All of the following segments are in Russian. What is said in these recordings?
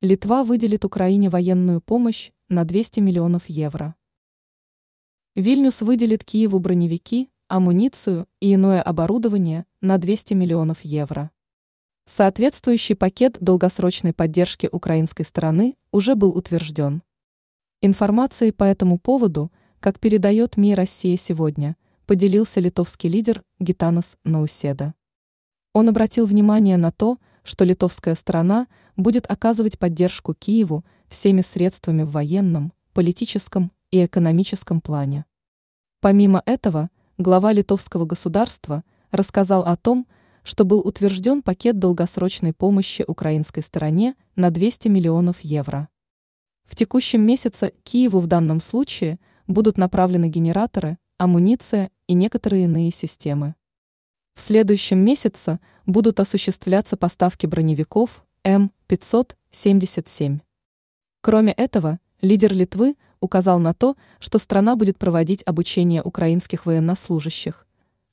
Литва выделит Украине военную помощь на 200 миллионов евро. Вильнюс выделит Киеву броневики, амуницию и иное оборудование на 200 миллионов евро. Соответствующий пакет долгосрочной поддержки украинской стороны уже был утвержден. Информацией по этому поводу, как передает МИ «Россия сегодня», поделился литовский лидер Гитанас Науседа. Он обратил внимание на то, что литовская сторона будет оказывать поддержку Киеву всеми средствами в военном, политическом и экономическом плане. Помимо этого, глава литовского государства рассказал о том, что был утвержден пакет долгосрочной помощи украинской стороне на 200 миллионов евро. В текущем месяце Киеву в данном случае будут направлены генераторы, амуниция и некоторые иные системы. В следующем месяце будут осуществляться поставки броневиков М-577. Кроме этого, лидер Литвы указал на то, что страна будет проводить обучение украинских военнослужащих,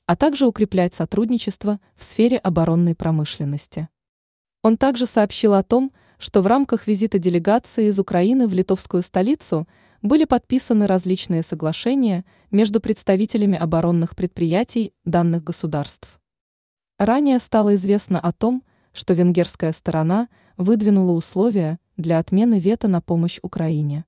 а также укреплять сотрудничество в сфере оборонной промышленности. Он также сообщил о том, что в рамках визита делегации из Украины в литовскую столицу были подписаны различные соглашения между представителями оборонных предприятий данных государств. Ранее стало известно о том, что венгерская сторона выдвинула условия для отмены вето на помощь Украине.